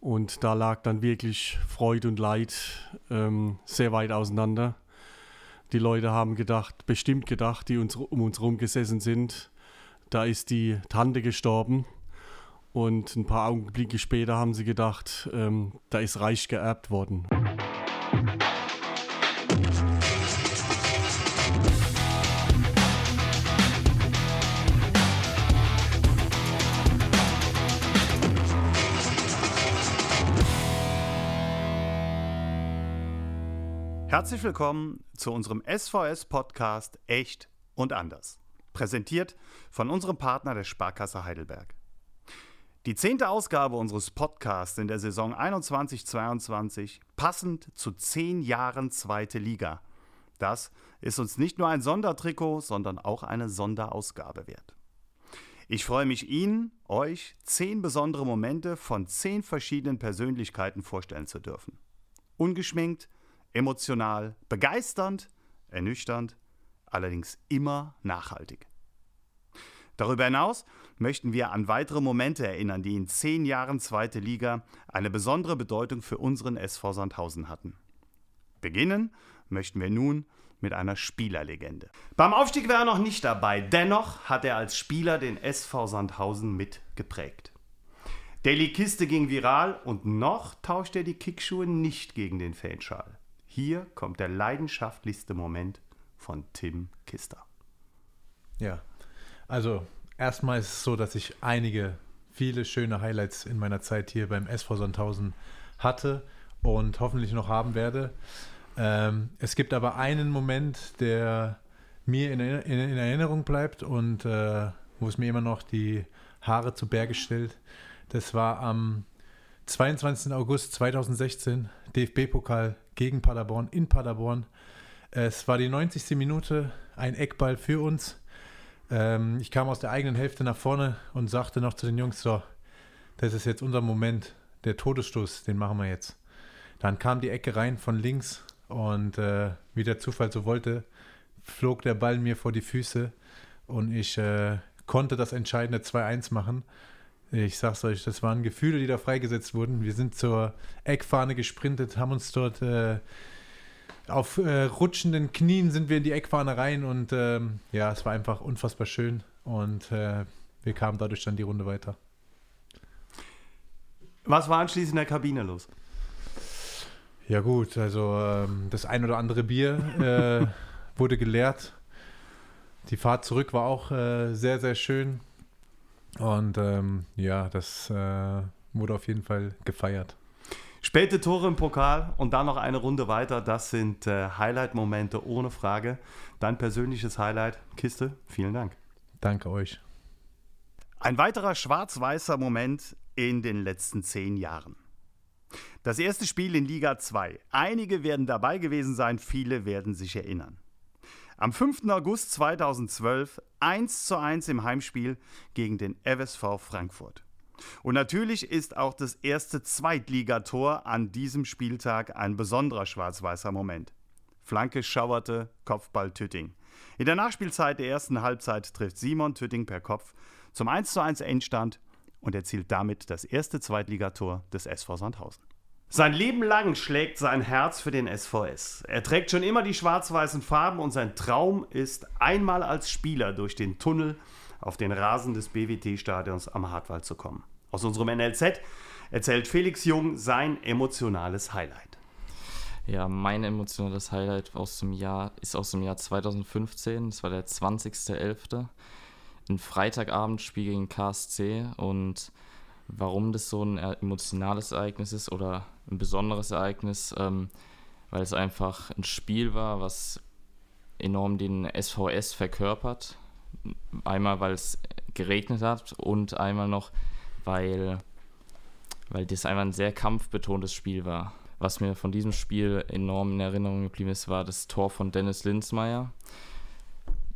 Und da lag dann wirklich Freude und Leid ähm, sehr weit auseinander. Die Leute haben gedacht, bestimmt gedacht, die uns, um uns herum gesessen sind, da ist die Tante gestorben. Und ein paar Augenblicke später haben sie gedacht, ähm, da ist reich geerbt worden. Herzlich willkommen zu unserem SVS-Podcast Echt und Anders. Präsentiert von unserem Partner der Sparkasse Heidelberg. Die zehnte Ausgabe unseres Podcasts in der Saison 21-22, passend zu zehn Jahren zweite Liga. Das ist uns nicht nur ein Sondertrikot, sondern auch eine Sonderausgabe wert. Ich freue mich, Ihnen, euch, zehn besondere Momente von zehn verschiedenen Persönlichkeiten vorstellen zu dürfen. Ungeschminkt, emotional, begeisternd, ernüchternd, allerdings immer nachhaltig. Darüber hinaus möchten wir an weitere Momente erinnern, die in zehn Jahren zweite Liga eine besondere Bedeutung für unseren SV Sandhausen hatten. Beginnen möchten wir nun mit einer Spielerlegende. Beim Aufstieg war er noch nicht dabei, dennoch hat er als Spieler den SV Sandhausen mit geprägt. Daily Kiste ging viral und noch tauscht er die Kickschuhe nicht gegen den Fanschal. Hier kommt der leidenschaftlichste Moment von Tim Kister. Ja, also erstmal ist es so, dass ich einige, viele schöne Highlights in meiner Zeit hier beim SV Sandhausen hatte und hoffentlich noch haben werde. Ähm, es gibt aber einen Moment, der mir in, in, in Erinnerung bleibt und äh, wo es mir immer noch die Haare zu Berge stellt. Das war am 22. August 2016, DFB-Pokal gegen Paderborn in Paderborn. Es war die 90. Minute, ein Eckball für uns. Ähm, ich kam aus der eigenen Hälfte nach vorne und sagte noch zu den Jungs: So, das ist jetzt unser Moment, der Todesstoß, den machen wir jetzt. Dann kam die Ecke rein von links und äh, wie der Zufall so wollte, flog der Ball mir vor die Füße und ich äh, konnte das entscheidende 2-1 machen. Ich sag's euch, das waren Gefühle, die da freigesetzt wurden. Wir sind zur Eckfahne gesprintet, haben uns dort äh, auf äh, rutschenden Knien sind wir in die Eckfahne rein und ähm, ja, es war einfach unfassbar schön und äh, wir kamen dadurch dann die Runde weiter. Was war anschließend in der Kabine los? Ja gut, also ähm, das ein oder andere Bier äh, wurde geleert. Die Fahrt zurück war auch äh, sehr, sehr schön. Und ähm, ja, das äh, wurde auf jeden Fall gefeiert. Späte Tore im Pokal und dann noch eine Runde weiter. Das sind äh, Highlight-Momente ohne Frage. Dein persönliches Highlight, Kiste, vielen Dank. Danke euch. Ein weiterer schwarz-weißer Moment in den letzten zehn Jahren. Das erste Spiel in Liga 2. Einige werden dabei gewesen sein, viele werden sich erinnern. Am 5. August 2012 1 zu 1 im Heimspiel gegen den FSV Frankfurt. Und natürlich ist auch das erste Zweitligator an diesem Spieltag ein besonderer schwarz-weißer Moment. Flanke schauerte, Kopfball Tütting. In der Nachspielzeit der ersten Halbzeit trifft Simon Tütting per Kopf zum 1 zu 1 Endstand und erzielt damit das erste Zweitligator des SV Sandhausen. Sein Leben lang schlägt sein Herz für den SVS. Er trägt schon immer die schwarz-weißen Farben und sein Traum ist, einmal als Spieler durch den Tunnel auf den Rasen des BWT-Stadions am Hartwald zu kommen. Aus unserem NLZ erzählt Felix Jung sein emotionales Highlight. Ja, mein emotionales Highlight aus dem Jahr ist aus dem Jahr 2015. Das war der 20.11. Ein Freitagabendspiel gegen KSC und warum das so ein emotionales Ereignis ist oder ein besonderes Ereignis, ähm, weil es einfach ein Spiel war, was enorm den SVS verkörpert. Einmal, weil es geregnet hat und einmal noch, weil, weil das einfach ein sehr kampfbetontes Spiel war. Was mir von diesem Spiel enorm in Erinnerung geblieben ist, war das Tor von Dennis Linsmeier.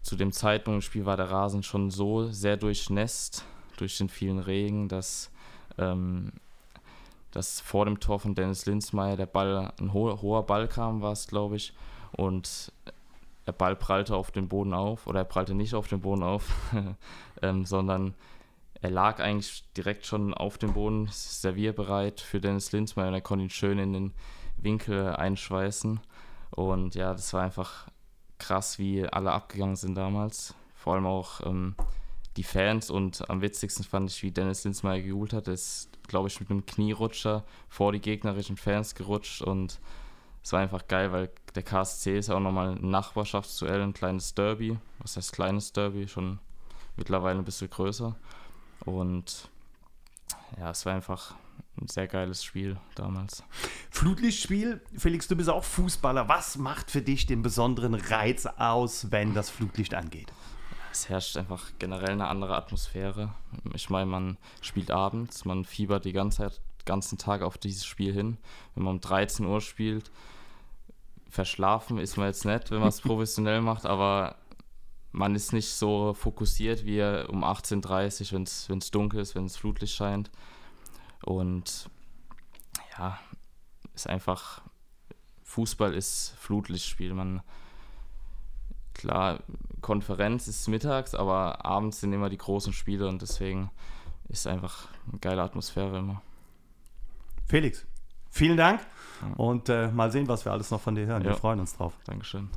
Zu dem Zeitpunkt im Spiel war der Rasen schon so sehr durchnässt durch den vielen Regen, dass ähm, dass vor dem Tor von Dennis Linsmeier der Ball, ein ho hoher Ball kam, war es, glaube ich, und der Ball prallte auf den Boden auf, oder er prallte nicht auf den Boden auf, ähm, sondern er lag eigentlich direkt schon auf dem Boden, servierbereit für Dennis Linzmeier und er konnte ihn schön in den Winkel einschweißen. Und ja, das war einfach krass, wie alle abgegangen sind damals. Vor allem auch ähm, die Fans und am witzigsten fand ich, wie Dennis Linzmeier gejubelt hat. Er ist, glaube ich, mit einem Knierutscher vor die gegnerischen Fans gerutscht und es war einfach geil, weil der KSC ist auch nochmal ein Nachbarschaftsduell, ein kleines Derby. Was heißt kleines Derby? Schon mittlerweile ein bisschen größer. Und ja, es war einfach ein sehr geiles Spiel damals. Flutlichtspiel, Felix, du bist auch Fußballer. Was macht für dich den besonderen Reiz aus, wenn das Flutlicht angeht? Es herrscht einfach generell eine andere Atmosphäre. Ich meine, man spielt abends, man fiebert die ganze Zeit, ganzen Tag auf dieses Spiel hin. Wenn man um 13 Uhr spielt, verschlafen ist man jetzt nicht, wenn man es professionell macht, aber man ist nicht so fokussiert wie um 18.30 Uhr, wenn es dunkel ist, wenn es Flutlicht scheint. Und ja, ist einfach, Fußball ist Flutlichtspiel. Man, klar, Konferenz ist mittags, aber abends sind immer die großen Spiele und deswegen ist einfach eine geile Atmosphäre immer. Felix, vielen Dank und äh, mal sehen, was wir alles noch von dir hören. Wir ja. freuen uns drauf. Dankeschön.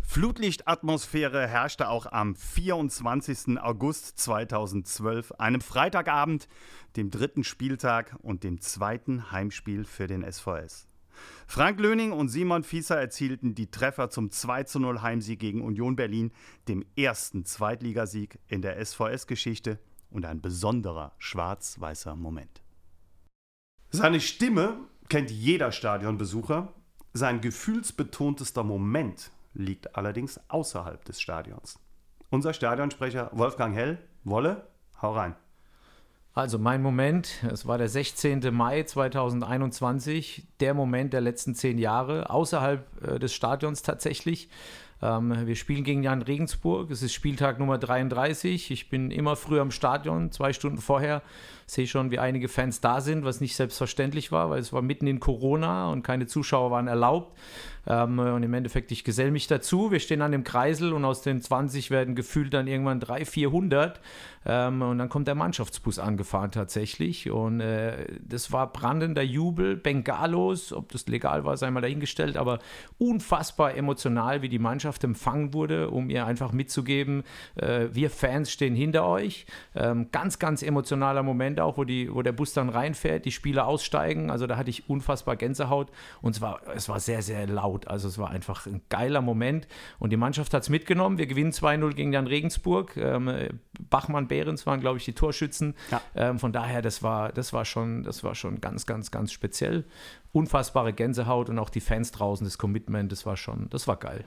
Flutlichtatmosphäre herrschte auch am 24. August 2012, einem Freitagabend, dem dritten Spieltag und dem zweiten Heimspiel für den SVS. Frank Löning und Simon Fieser erzielten die Treffer zum 2:0 Heimsieg gegen Union Berlin, dem ersten Zweitligasieg in der SVS-Geschichte und ein besonderer schwarz-weißer Moment. Seine Stimme kennt jeder Stadionbesucher. Sein gefühlsbetontester Moment liegt allerdings außerhalb des Stadions. Unser Stadionsprecher Wolfgang Hell, Wolle, hau rein. Also mein Moment, es war der 16. Mai 2021, der Moment der letzten zehn Jahre, außerhalb äh, des Stadions tatsächlich. Ähm, wir spielen gegen Jan Regensburg, es ist Spieltag Nummer 33. Ich bin immer früh am Stadion, zwei Stunden vorher. Sehe schon, wie einige Fans da sind, was nicht selbstverständlich war, weil es war mitten in Corona und keine Zuschauer waren erlaubt. Ähm, und im Endeffekt, ich gesell mich dazu. Wir stehen an dem Kreisel und aus den 20 werden gefühlt dann irgendwann 300, 400. Ähm, und dann kommt der Mannschaftsbus angefahren tatsächlich. Und äh, das war brandender Jubel, Bengalos, ob das legal war, sei mal dahingestellt, aber unfassbar emotional, wie die Mannschaft empfangen wurde, um ihr einfach mitzugeben, äh, wir Fans stehen hinter euch. Ähm, ganz, ganz emotionaler Moment auch, wo, die, wo der Bus dann reinfährt, die Spieler aussteigen. Also da hatte ich unfassbar Gänsehaut und es war, es war sehr, sehr laut. Also es war einfach ein geiler Moment. Und die Mannschaft hat es mitgenommen. Wir gewinnen 2-0 gegen Jan Regensburg. Ähm, Bachmann, Behrens waren, glaube ich, die Torschützen. Ja. Ähm, von daher, das war, das, war schon, das war schon ganz, ganz, ganz speziell. Unfassbare Gänsehaut und auch die Fans draußen, das Commitment, das war schon, das war geil.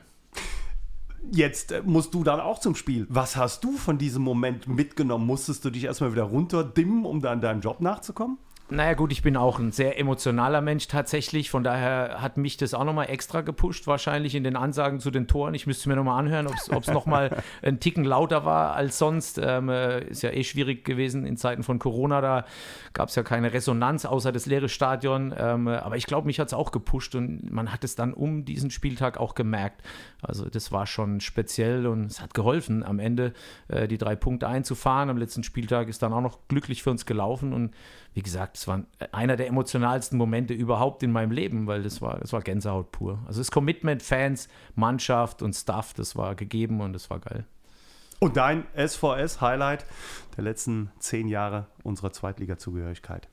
Jetzt äh, musst du dann auch zum Spiel. Was hast du von diesem Moment mitgenommen? Musstest du dich erstmal wieder runterdimmen, um dann deinem Job nachzukommen? Naja gut, ich bin auch ein sehr emotionaler Mensch tatsächlich. Von daher hat mich das auch nochmal extra gepusht, wahrscheinlich in den Ansagen zu den Toren. Ich müsste mir nochmal anhören, ob es nochmal ein Ticken lauter war als sonst. Ähm, äh, ist ja eh schwierig gewesen in Zeiten von Corona. Da gab es ja keine Resonanz außer das leere Stadion. Ähm, aber ich glaube, mich hat es auch gepusht und man hat es dann um diesen Spieltag auch gemerkt. Also das war schon speziell und es hat geholfen, am Ende äh, die drei Punkte einzufahren. Am letzten Spieltag ist dann auch noch glücklich für uns gelaufen und wie gesagt, es war einer der emotionalsten Momente überhaupt in meinem Leben, weil das war, das war Gänsehaut pur. Also das Commitment, Fans, Mannschaft und Staff, das war gegeben und das war geil. Und dein SVS-Highlight der letzten zehn Jahre unserer Zweitliga-Zugehörigkeit.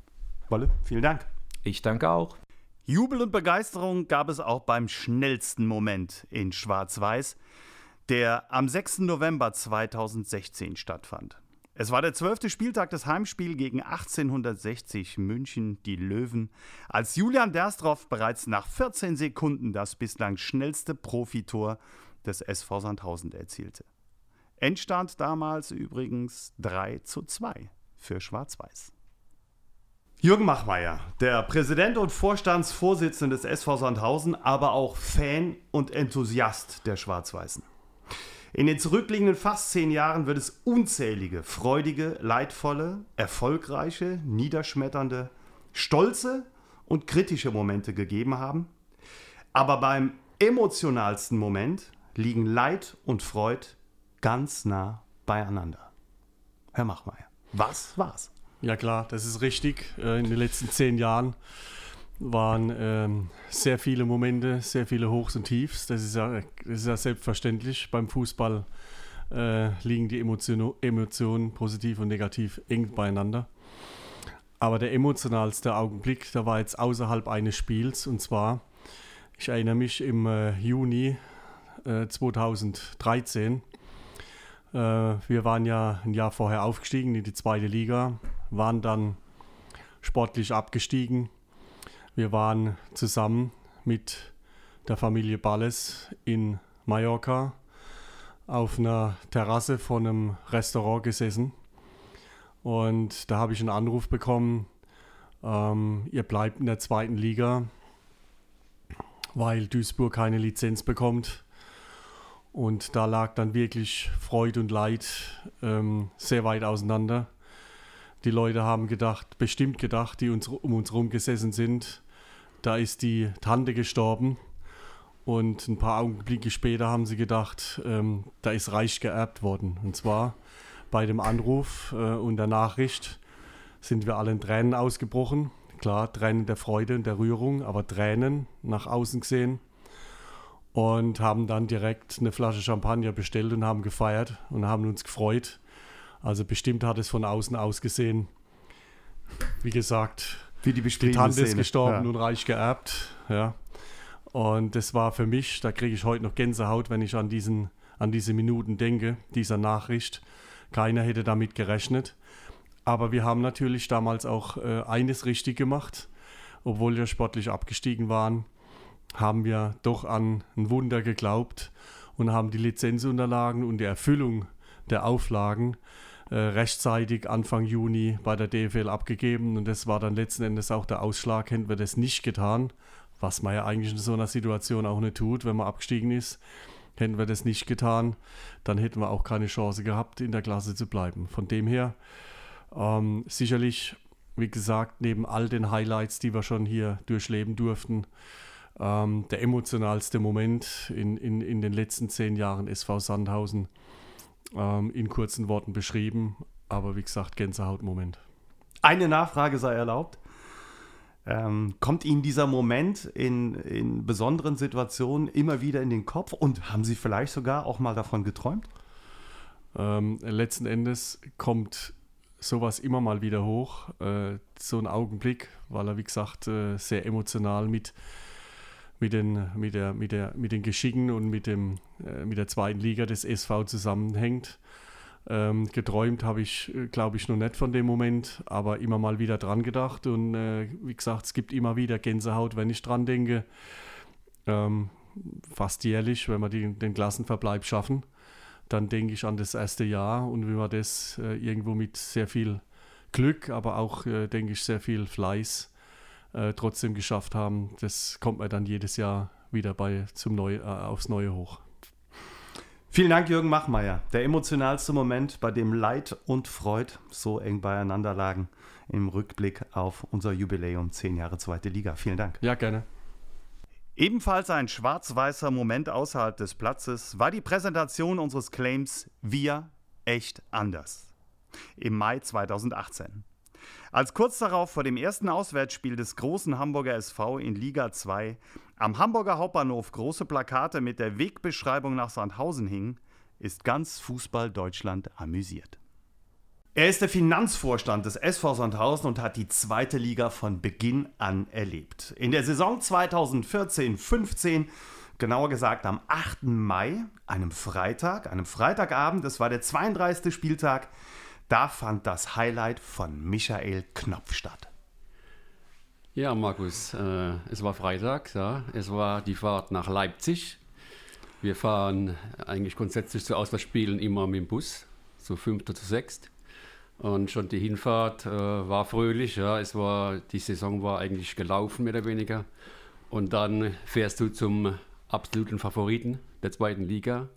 Wolle, vielen Dank. Ich danke auch. Jubel und Begeisterung gab es auch beim schnellsten Moment in Schwarz-Weiß, der am 6. November 2016 stattfand. Es war der zwölfte Spieltag des Heimspiels gegen 1860 München, die Löwen, als Julian Derstroff bereits nach 14 Sekunden das bislang schnellste Profitor des SV Sandhausen erzielte. Endstand damals übrigens 3 zu 2 für Schwarz-Weiß. Jürgen Machmeier, der Präsident und Vorstandsvorsitzende des SV Sandhausen, aber auch Fan und Enthusiast der Schwarz-Weißen. In den zurückliegenden fast zehn Jahren wird es unzählige, freudige, leidvolle, erfolgreiche, niederschmetternde, stolze und kritische Momente gegeben haben. Aber beim emotionalsten Moment liegen Leid und Freud ganz nah beieinander. Herr Machmeier. Was war's? Ja klar, das ist richtig. Äh, in den letzten zehn Jahren waren ähm, sehr viele Momente, sehr viele Hochs und Tiefs. Das ist ja, das ist ja selbstverständlich. Beim Fußball äh, liegen die Emotion, Emotionen positiv und negativ eng beieinander. Aber der emotionalste Augenblick, der war jetzt außerhalb eines Spiels. Und zwar, ich erinnere mich im äh, Juni äh, 2013. Äh, wir waren ja ein Jahr vorher aufgestiegen in die zweite Liga, waren dann sportlich abgestiegen wir waren zusammen mit der Familie Balles in Mallorca auf einer Terrasse von einem Restaurant gesessen. Und da habe ich einen Anruf bekommen, ähm, ihr bleibt in der zweiten Liga, weil Duisburg keine Lizenz bekommt. Und da lag dann wirklich Freude und Leid ähm, sehr weit auseinander. Die Leute haben gedacht, bestimmt gedacht, die uns, um uns herum gesessen sind, da ist die Tante gestorben. Und ein paar Augenblicke später haben sie gedacht, ähm, da ist reich geerbt worden. Und zwar bei dem Anruf äh, und der Nachricht sind wir alle in Tränen ausgebrochen. Klar, Tränen der Freude und der Rührung, aber Tränen nach außen gesehen. Und haben dann direkt eine Flasche Champagner bestellt und haben gefeiert und haben uns gefreut. Also bestimmt hat es von außen ausgesehen. Wie gesagt, wie die, die Tante Szene. ist gestorben ja. und reich geerbt. Ja. Und das war für mich, da kriege ich heute noch Gänsehaut, wenn ich an, diesen, an diese Minuten denke, dieser Nachricht. Keiner hätte damit gerechnet. Aber wir haben natürlich damals auch äh, eines richtig gemacht. Obwohl wir sportlich abgestiegen waren, haben wir doch an ein Wunder geglaubt und haben die Lizenzunterlagen und die Erfüllung der Auflagen rechtzeitig Anfang Juni bei der DFL abgegeben und das war dann letzten Endes auch der Ausschlag, hätten wir das nicht getan, was man ja eigentlich in so einer Situation auch nicht tut, wenn man abgestiegen ist. Hätten wir das nicht getan, dann hätten wir auch keine Chance gehabt, in der Klasse zu bleiben. Von dem her, ähm, sicherlich, wie gesagt, neben all den Highlights, die wir schon hier durchleben durften, ähm, der emotionalste Moment in, in, in den letzten zehn Jahren SV Sandhausen ähm, in kurzen Worten beschrieben. Aber wie gesagt, Gänsehautmoment. Eine Nachfrage sei erlaubt. Ähm, kommt Ihnen dieser Moment in, in besonderen Situationen immer wieder in den Kopf und haben Sie vielleicht sogar auch mal davon geträumt? Ähm, letzten Endes kommt sowas immer mal wieder hoch. Äh, so ein Augenblick, weil er, wie gesagt, äh, sehr emotional mit mit den, mit der, mit der, mit den Geschicken und mit, dem, äh, mit der zweiten Liga des SV zusammenhängt. Ähm, geträumt habe ich, äh, glaube ich, noch nicht von dem Moment, aber immer mal wieder dran gedacht. Und äh, wie gesagt, es gibt immer wieder Gänsehaut, wenn ich dran denke. Ähm, fast jährlich, wenn wir die, den Klassenverbleib schaffen, dann denke ich an das erste Jahr und wie wir das äh, irgendwo mit sehr viel Glück, aber auch, äh, denke ich, sehr viel Fleiß äh, trotzdem geschafft haben. Das kommt mir dann jedes Jahr wieder bei zum Neu, äh, aufs Neue hoch. Vielen Dank, Jürgen Machmeier. Der emotionalste Moment, bei dem Leid und Freud so eng beieinander lagen, im Rückblick auf unser Jubiläum 10 Jahre zweite Liga. Vielen Dank. Ja, gerne. Ebenfalls ein schwarz-weißer Moment außerhalb des Platzes war die Präsentation unseres Claims Wir echt anders im Mai 2018. Als kurz darauf vor dem ersten Auswärtsspiel des großen Hamburger SV in Liga 2 am Hamburger Hauptbahnhof große Plakate mit der Wegbeschreibung nach Sandhausen hingen, ist ganz Fußball Deutschland amüsiert. Er ist der Finanzvorstand des SV Sandhausen und hat die zweite Liga von Beginn an erlebt. In der Saison 2014-15, genauer gesagt am 8. Mai, einem Freitag, einem Freitagabend, das war der 32. Spieltag, da fand das Highlight von Michael Knopf statt. Ja, Markus, äh, es war Freitag, ja. es war die Fahrt nach Leipzig. Wir fahren eigentlich grundsätzlich zu Auswärtsspielen immer mit dem Bus, so fünfter zu sechst. Und schon die Hinfahrt äh, war fröhlich, ja. Es war, die Saison war eigentlich gelaufen, mehr oder weniger. Und dann fährst du zum absoluten Favoriten der zweiten Liga.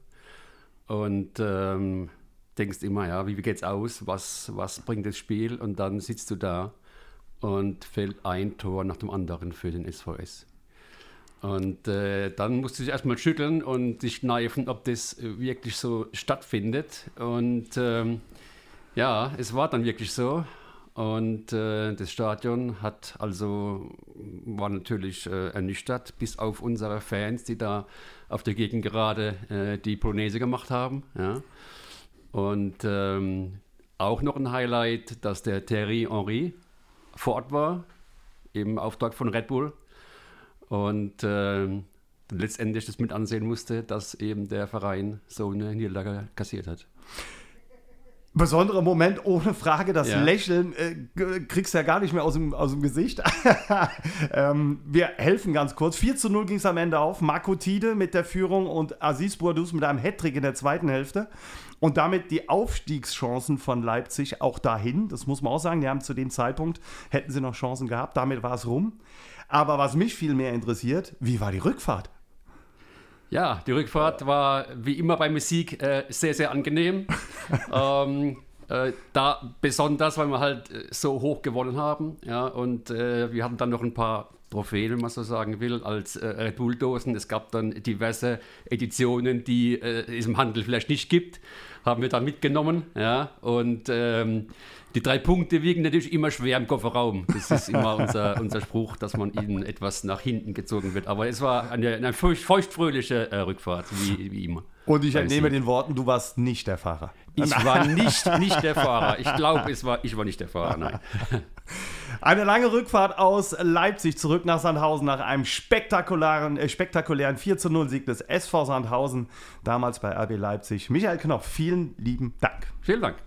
Und ähm, denkst immer, ja, wie geht's aus, was, was bringt das Spiel und dann sitzt du da und fällt ein Tor nach dem anderen für den SVS. Und äh, dann musst du dich erstmal schütteln und dich neifen, ob das wirklich so stattfindet. Und ähm, Ja, es war dann wirklich so. Und äh, das Stadion hat also war natürlich äh, ernüchtert, bis auf unsere Fans, die da auf der Gegend gerade äh, die Polonaise gemacht haben. Ja. Und ähm, auch noch ein Highlight, dass der Thierry Henry vor Ort war, im Auftrag von Red Bull. Und ähm, letztendlich das mit ansehen musste, dass eben der Verein so eine Niederlage kassiert hat. Besonderer Moment, ohne Frage. Das Ja. Lächeln äh, kriegst du ja gar nicht mehr aus dem, aus dem Gesicht. ähm, wir helfen ganz kurz. 4 zu 0 ging es am Ende auf. Marco Tide mit der Führung und Aziz Boadus mit einem Hattrick in der zweiten Hälfte. Und damit die Aufstiegschancen von Leipzig auch dahin. Das muss man auch sagen. Die haben zu dem Zeitpunkt, hätten sie noch Chancen gehabt. Damit war es rum. Aber was mich viel mehr interessiert, wie war die Rückfahrt? Ja, die Rückfahrt war wie immer bei Musik äh, sehr, sehr angenehm. ähm, äh, da besonders, weil wir halt äh, so hoch gewonnen haben. Ja, und äh, wir hatten dann noch ein paar Trophäen, wenn man so sagen will, als äh, Red Bull-Dosen. Es gab dann diverse Editionen, die äh, es im Handel vielleicht nicht gibt. Haben wir dann mitgenommen. Ja, und ähm, die drei Punkte wiegen natürlich immer schwer im Kofferraum. Das ist immer unser, unser Spruch, dass man ihnen etwas nach hinten gezogen wird. Aber es war eine, eine feucht, feuchtfröhliche äh, Rückfahrt, wie, wie immer. Und ich entnehme den Worten, du warst nicht der Fahrer. Ich war nicht, nicht der Fahrer. Ich glaube, war, ich war nicht der Fahrer, nein. Eine lange Rückfahrt aus Leipzig zurück nach Sandhausen nach einem spektakulären, äh, spektakulären 4 zu 0 Sieg des SV Sandhausen, damals bei RB Leipzig. Michael Knopf, vielen lieben Dank. Vielen Dank.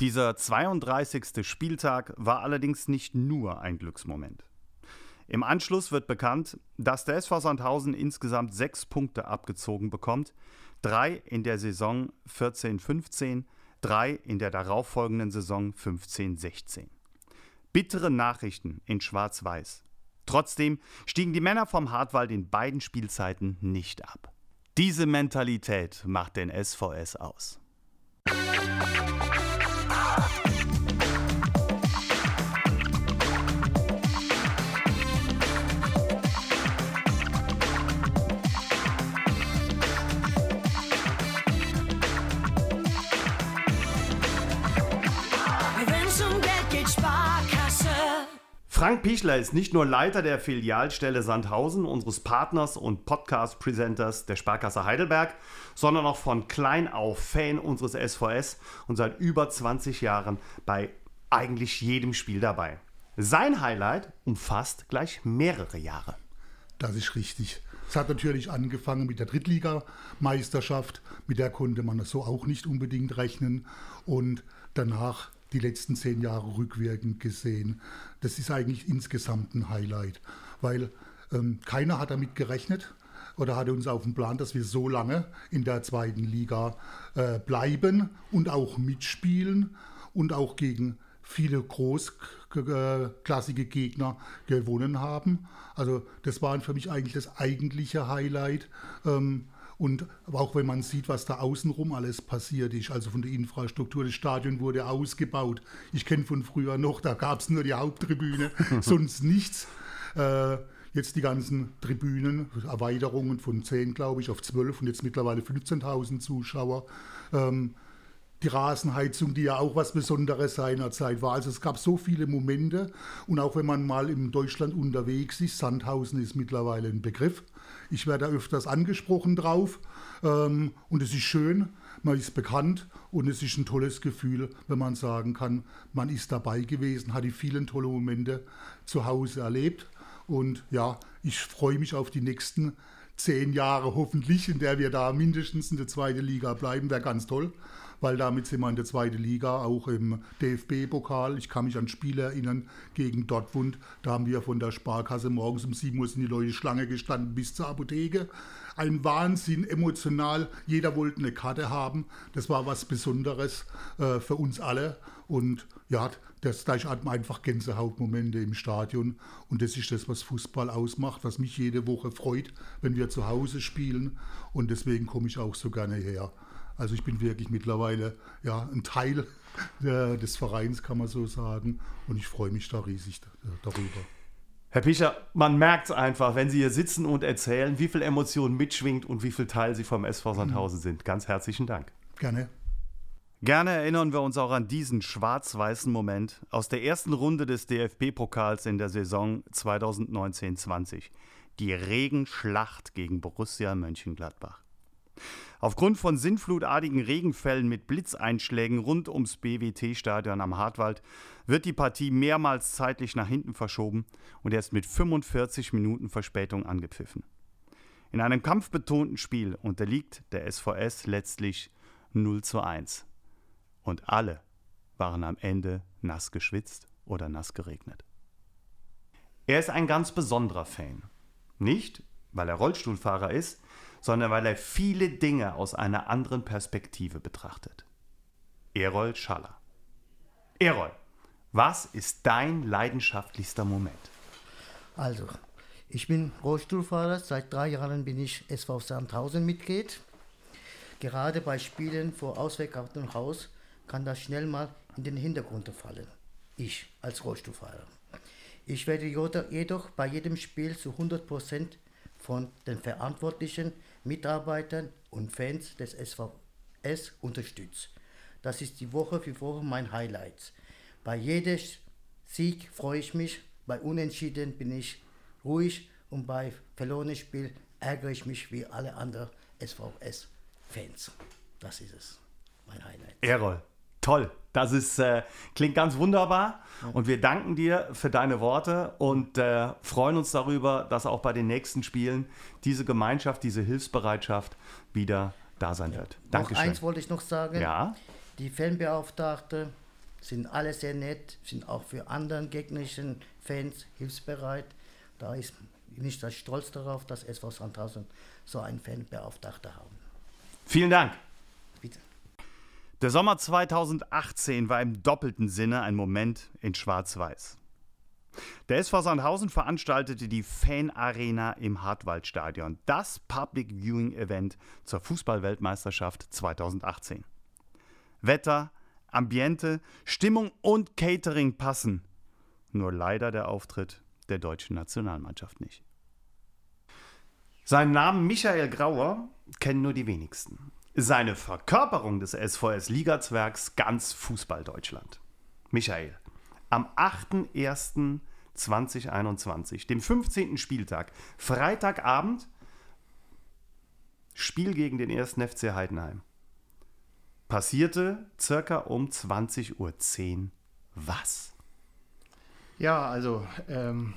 Dieser 32. Spieltag war allerdings nicht nur ein Glücksmoment. Im Anschluss wird bekannt, dass der SV Sandhausen insgesamt sechs Punkte abgezogen bekommt. Drei in der Saison 14-15, drei in der darauffolgenden Saison 15-16. Bittere Nachrichten in Schwarz-Weiß. Trotzdem stiegen die Männer vom Hartwald in beiden Spielzeiten nicht ab. Diese Mentalität macht den SVS aus. Frank Pichler ist nicht nur Leiter der Filialstelle Sandhausen, unseres Partners und Podcast-Presenters der Sparkasse Heidelberg, sondern auch von klein auf Fan unseres SVS und seit über 20 Jahren bei eigentlich jedem Spiel dabei. Sein Highlight umfasst gleich mehrere Jahre. Das ist richtig. Es hat natürlich angefangen mit der Drittligameisterschaft, mit der konnte man so auch nicht unbedingt rechnen. Und danach die letzten zehn Jahre rückwirkend gesehen. Das ist eigentlich insgesamt ein Highlight, weil ähm, keiner hat damit gerechnet oder hatte uns auf dem Plan, dass wir so lange in der zweiten Liga äh, bleiben und auch mitspielen und auch gegen viele großklassige Gegner gewonnen haben. Also das war für mich eigentlich das eigentliche Highlight. Ähm, und auch wenn man sieht, was da außenrum alles passiert ist, also von der Infrastruktur, das Stadion wurde ausgebaut. Ich kenne von früher noch, da gab es nur die Haupttribüne, sonst nichts. Äh, jetzt die ganzen Tribünen, Erweiterungen von 10, glaube ich, auf 12 und jetzt mittlerweile 15.000 Zuschauer. Ähm, die Rasenheizung, die ja auch was Besonderes seinerzeit war. Also es gab so viele Momente. Und auch wenn man mal in Deutschland unterwegs ist, Sandhausen ist mittlerweile ein Begriff. Ich werde öfters angesprochen drauf. Ähm, und es ist schön, man ist bekannt und es ist ein tolles Gefühl, wenn man sagen kann, man ist dabei gewesen, hat die vielen tolle Momente zu Hause erlebt. Und ja, ich freue mich auf die nächsten zehn Jahre hoffentlich, in der wir da mindestens in der zweiten Liga bleiben, wäre ganz toll, weil damit sind wir in der zweiten Liga, auch im DFB-Pokal. Ich kann mich an Spiele erinnern gegen Dortmund. Da haben wir von der Sparkasse morgens um 7 Uhr sind die Leute Schlange gestanden bis zur Apotheke. Ein Wahnsinn, emotional. Jeder wollte eine Karte haben. Das war was Besonderes äh, für uns alle. Und ja, das, da man einfach Gänsehautmomente im Stadion. Und das ist das, was Fußball ausmacht, was mich jede Woche freut, wenn wir zu Hause spielen. Und deswegen komme ich auch so gerne her. Also ich bin wirklich mittlerweile ja, ein Teil äh, des Vereins, kann man so sagen. Und ich freue mich da riesig äh, darüber. Herr Pischer, man merkt es einfach, wenn Sie hier sitzen und erzählen, wie viel Emotion mitschwingt und wie viel Teil Sie vom SV Sandhausen sind. Ganz herzlichen Dank. Gerne. Gerne erinnern wir uns auch an diesen schwarz-weißen Moment aus der ersten Runde des DFB-Pokals in der Saison 2019-20. Die Regenschlacht gegen Borussia Mönchengladbach. Aufgrund von sinnflutartigen Regenfällen mit Blitzeinschlägen rund ums BWT-Stadion am Hartwald wird die Partie mehrmals zeitlich nach hinten verschoben und erst mit 45 Minuten Verspätung angepfiffen. In einem kampfbetonten Spiel unterliegt der SVS letztlich 0 zu 1. Und alle waren am Ende nass geschwitzt oder nass geregnet. Er ist ein ganz besonderer Fan. Nicht, weil er Rollstuhlfahrer ist, sondern weil er viele Dinge aus einer anderen Perspektive betrachtet. Erol Schaller. Erol, was ist dein leidenschaftlichster Moment? Also, ich bin Rollstuhlfahrer. Seit drei Jahren bin ich SV Sandhausen Mitglied. Gerade bei Spielen vor ausverkauftem Haus kann das schnell mal in den Hintergrund fallen. Ich als Rollstuhlfahrer. Ich werde jedoch bei jedem Spiel zu 100% von den verantwortlichen Mitarbeitern und Fans des SVS unterstützt. Das ist die Woche für Woche mein Highlight. Bei jedem Sieg freue ich mich, bei Unentschieden bin ich ruhig und bei verlorenem Spiel ärgere ich mich wie alle anderen SVS-Fans. Das ist es, mein Highlight. Erol, toll. Das ist, äh, klingt ganz wunderbar und wir danken dir für deine Worte und äh, freuen uns darüber, dass auch bei den nächsten Spielen diese Gemeinschaft, diese Hilfsbereitschaft wieder da sein wird. Noch Dankeschön. eins wollte ich noch sagen. Ja, Die Fanbeauftragte sind alle sehr nett, sind auch für anderen gegnerischen Fans hilfsbereit. Da ist bin ich da stolz darauf, dass SV Sandhausen so einen Fanbeauftragter haben. vielen Dank. Der Sommer 2018 war im doppelten Sinne ein Moment in Schwarz-Weiß. Der SV Sandhausen veranstaltete die Fan-Arena im Hartwaldstadion, das Public Viewing Event zur Fußballweltmeisterschaft 2018. Wetter, Ambiente, Stimmung und Catering passen. Nur leider der Auftritt der deutschen Nationalmannschaft nicht. Seinen Namen Michael Grauer kennen nur die wenigsten. Seine Verkörperung des SVS-Ligazwergs ganz Fußball-Deutschland. Michael, am 8.01.2021, dem 15. Spieltag, Freitagabend, Spiel gegen den 1. FC Heidenheim. Passierte circa um 20.10 Uhr was? Ja, also ähm,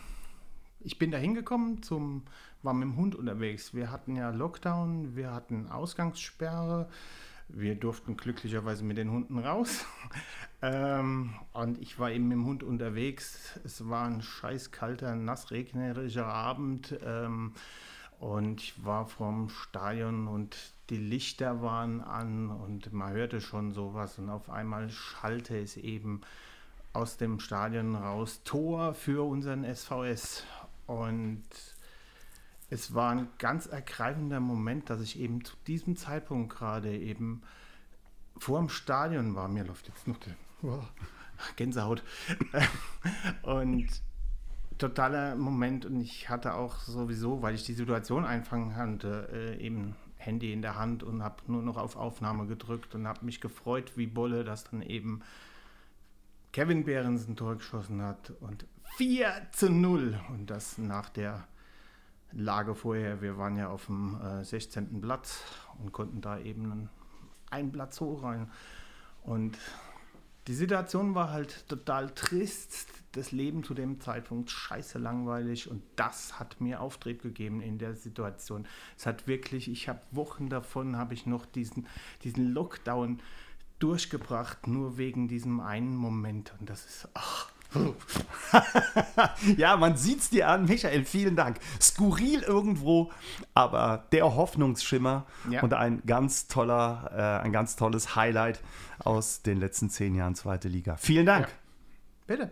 ich bin da hingekommen, zum, war mit dem Hund unterwegs. Wir hatten ja Lockdown, wir hatten Ausgangssperre, wir durften glücklicherweise mit den Hunden raus. ähm, und ich war eben mit dem Hund unterwegs. Es war ein scheiß kalter, nassregnerischer Abend. Ähm, und ich war vorm Stadion und die Lichter waren an und man hörte schon sowas. Und auf einmal schallte es eben aus dem Stadion raus Tor für unseren SVS. Und es war ein ganz ergreifender Moment, dass ich eben zu diesem Zeitpunkt gerade eben vor dem Stadion war. Mir läuft jetzt noch der wow, Gänsehaut. und totaler Moment. Und ich hatte auch sowieso, weil ich die Situation einfangen konnte, äh, eben Handy in der Hand und habe nur noch auf Aufnahme gedrückt und habe mich gefreut, wie Bolle das dann eben Kevin Behrens ein Tor geschossen hat und 4 zu 0 und das nach der Lage vorher. Wir waren ja auf dem äh, 16. Platz und konnten da eben einen, Platz hoch rein. Und die Situation war halt total trist. Das Leben zu dem Zeitpunkt scheiße langweilig und das hat mir Auftrieb gegeben in der Situation. Es hat wirklich, ich habe Wochen davon, habe ich noch diesen, diesen Lockdown durchgebracht, nur wegen diesem einen Moment. Und das ist, ach, ja, man sieht's dir an. Michael, vielen Dank. Skurril irgendwo, aber der Hoffnungsschimmer Ja. und ein ganz toller, äh, ein ganz tolles Highlight aus den letzten zehn Jahren zweite Liga. Vielen Dank. Ja. bitte.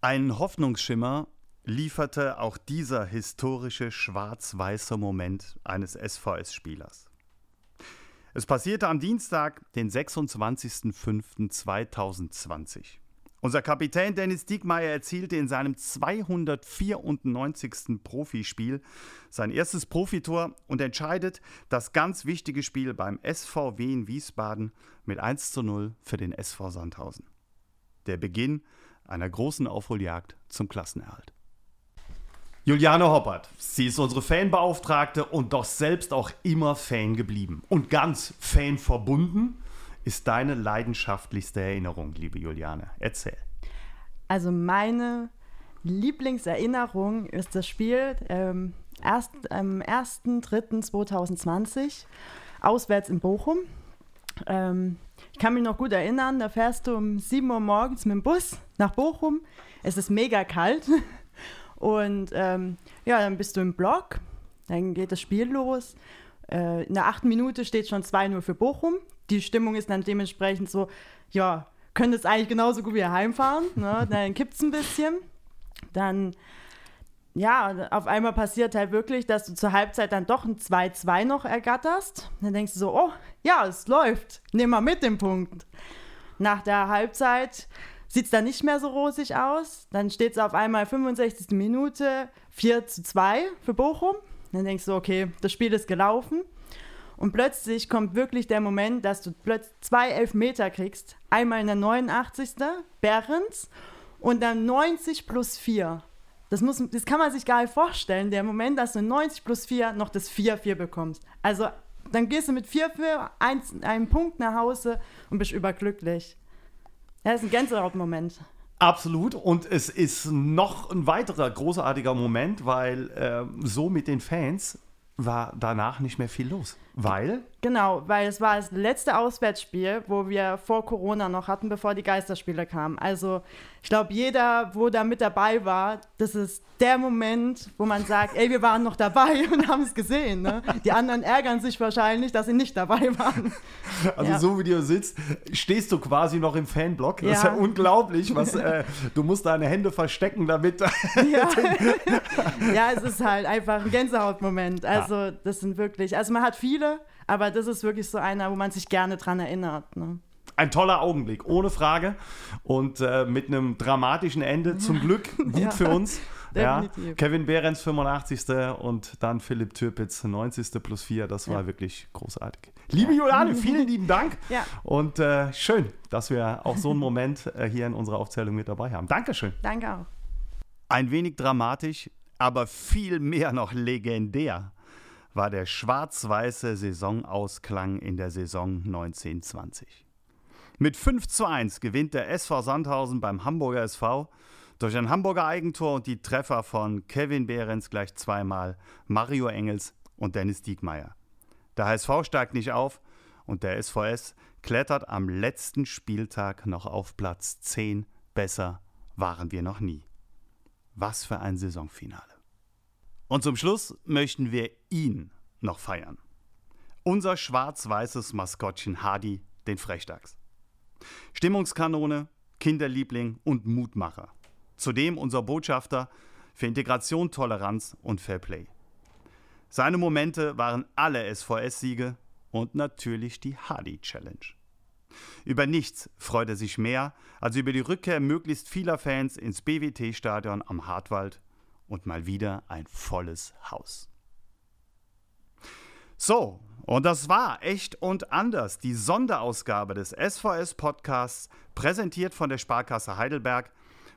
Einen Hoffnungsschimmer lieferte auch dieser historische schwarz-weiße Moment eines SVS-Spielers. Es passierte am Dienstag, den 26.05.2020. Unser Kapitän Dennis Diekmeyer erzielte in seinem 294. Profispiel sein erstes Profitor und entscheidet das ganz wichtige Spiel beim SVW in Wiesbaden mit 1 zu 0 für den SV Sandhausen. Der Beginn einer großen Aufholjagd zum Klassenerhalt. Juliane Hoppert, sie ist unsere Fanbeauftragte und doch selbst auch immer Fan geblieben. Und ganz Fan verbunden ist deine leidenschaftlichste Erinnerung, liebe Juliane? Erzähl. Also meine Lieblingserinnerung ist das Spiel ähm, erst, am 1.3.2020 auswärts in Bochum. Ähm, ich kann mich noch gut erinnern, da fährst du um 7 Uhr morgens mit dem Bus nach Bochum. Es ist mega kalt. Und ähm, ja, dann bist du im Block, dann geht das Spiel los. Äh, in der achten Minute steht schon 2-0 für Bochum. Die Stimmung ist dann dementsprechend so, ja, können es eigentlich genauso gut wie heimfahren. Ne? Dann kippt es ein bisschen. Dann, ja, auf einmal passiert halt wirklich, dass du zur Halbzeit dann doch ein 2-2 noch ergatterst. Dann denkst du so, oh, ja, es läuft. Nehmen wir mit den Punkt. Nach der Halbzeit sieht es dann nicht mehr so rosig aus. Dann steht es auf einmal 65. Minute 4 zu 2 für Bochum. Dann denkst du, okay, das Spiel ist gelaufen. Und plötzlich kommt wirklich der Moment, dass du plötzlich zwei Elfmeter kriegst. Einmal in der 89. Behrens und dann 90 plus 4. Das, muss, das kann man sich gar nicht vorstellen, der Moment, dass du 90 plus 4 noch das 4-4 bekommst. Also dann gehst du mit 4 für einem Punkt nach Hause und bist überglücklich. Das ist ein Gänsehautmoment. Absolut. Und es ist noch ein weiterer großartiger Moment, weil äh, so mit den Fans war danach nicht mehr viel los. Weil? Genau, weil es war das letzte Auswärtsspiel, wo wir vor Corona noch hatten, bevor die Geisterspiele kamen. Also ich glaube, jeder, wo da mit dabei war, das ist der Moment, wo man sagt, ey, wir waren noch dabei und haben es gesehen. Ne? Die anderen ärgern sich wahrscheinlich, dass sie nicht dabei waren. Also ja. so wie du sitzt, stehst du quasi noch im Fanblock. Das ja. ist ja unglaublich. Was, äh, du musst deine Hände verstecken, damit... ja. ja, es ist halt einfach ein Gänsehautmoment. Also das sind wirklich, also man hat viele, aber das ist wirklich so einer, wo man sich gerne dran erinnert. Ne? Ein toller Augenblick, ohne Frage. Und äh, mit einem dramatischen Ende, zum Glück, gut ja, für uns. Ja, Kevin Behrens 85. und dann Philipp Türpitz 90. plus 4. Das war ja. wirklich großartig. Liebe Juliane, vielen lieben Dank. Ja. Und äh, schön, dass wir auch so einen Moment äh, hier in unserer Aufzählung mit dabei haben. Dankeschön. Danke auch. Ein wenig dramatisch, aber viel mehr noch legendär war der schwarz-weiße Saisonausklang in der Saison 1920. Mit 5 zu 1 gewinnt der SV Sandhausen beim Hamburger SV durch ein Hamburger Eigentor und die Treffer von Kevin Behrens gleich zweimal, Mario Engels und Dennis Diekmeyer. Der HSV steigt nicht auf und der SVS klettert am letzten Spieltag noch auf Platz 10. Besser waren wir noch nie. Was für ein Saisonfinale. Und zum Schluss möchten wir ihn noch feiern. Unser schwarz-weißes Maskottchen Hardy, den Frechdachs. Stimmungskanone, Kinderliebling und Mutmacher. Zudem unser Botschafter für Integration, Toleranz und Fairplay. Seine Momente waren alle SVS-Siege und natürlich die Hardy Challenge. Über nichts freut er sich mehr als über die Rückkehr möglichst vieler Fans ins BWT-Stadion am Hartwald und mal wieder ein volles Haus. So, und das war echt und anders. Die Sonderausgabe des SVS Podcasts, präsentiert von der Sparkasse Heidelberg,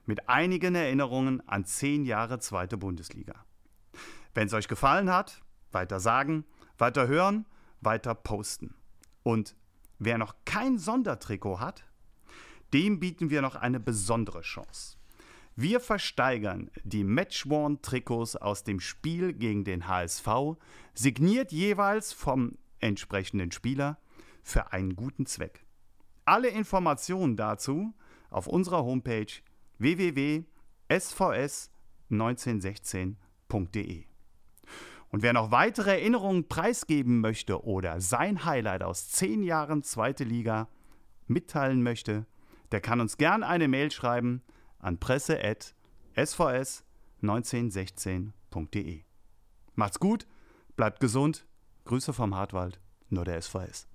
mit einigen Erinnerungen an zehn Jahre zweite Bundesliga. Wenn es euch gefallen hat, weiter sagen, weiter hören, weiter posten. Und wer noch kein Sondertrikot hat, dem bieten wir noch eine besondere Chance. Wir versteigern die Matchworn-Trikots aus dem Spiel gegen den HSV, signiert jeweils vom entsprechenden Spieler für einen guten Zweck. Alle Informationen dazu auf unserer Homepage www.svs1916.de. Und wer noch weitere Erinnerungen preisgeben möchte oder sein Highlight aus zehn Jahren zweite Liga mitteilen möchte, der kann uns gern eine Mail schreiben an presse.svs1916.de. Macht's gut, bleibt gesund, Grüße vom Hartwald, nur der SVS.